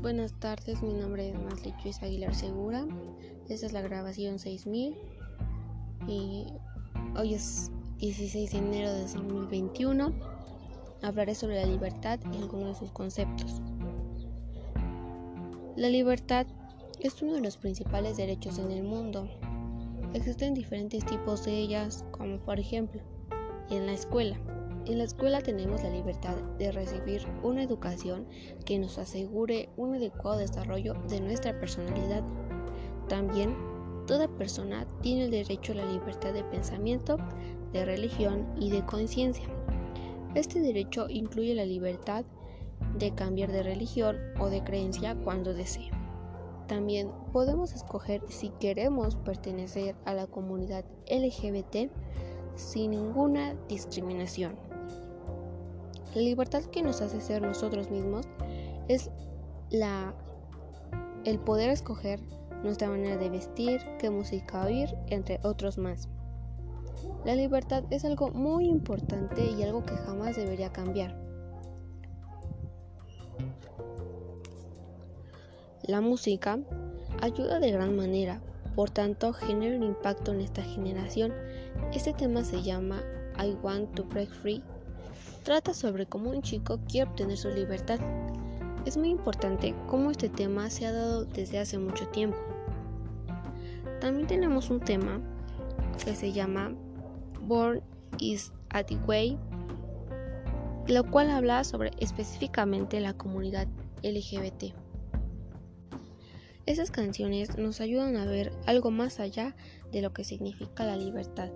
Buenas tardes, mi nombre es Masli Aguilar Segura. Esta es la grabación 6000 y hoy es 16 de enero de 2021. Hablaré sobre la libertad y algunos de sus conceptos. La libertad es uno de los principales derechos en el mundo. Existen diferentes tipos de ellas, como por ejemplo, en la escuela. En la escuela tenemos la libertad de recibir una educación que nos asegure un adecuado desarrollo de nuestra personalidad. También, toda persona tiene el derecho a la libertad de pensamiento, de religión y de conciencia. Este derecho incluye la libertad de cambiar de religión o de creencia cuando desee. También podemos escoger si queremos pertenecer a la comunidad LGBT sin ninguna discriminación. La libertad que nos hace ser nosotros mismos es la, el poder escoger nuestra manera de vestir, qué música oír, entre otros más. La libertad es algo muy importante y algo que jamás debería cambiar. La música ayuda de gran manera, por tanto genera un impacto en esta generación. Este tema se llama I Want to Break Free trata sobre cómo un chico quiere obtener su libertad. Es muy importante cómo este tema se ha dado desde hace mucho tiempo. También tenemos un tema que se llama Born is a the Way, lo cual habla sobre específicamente la comunidad LGBT. Esas canciones nos ayudan a ver algo más allá de lo que significa la libertad.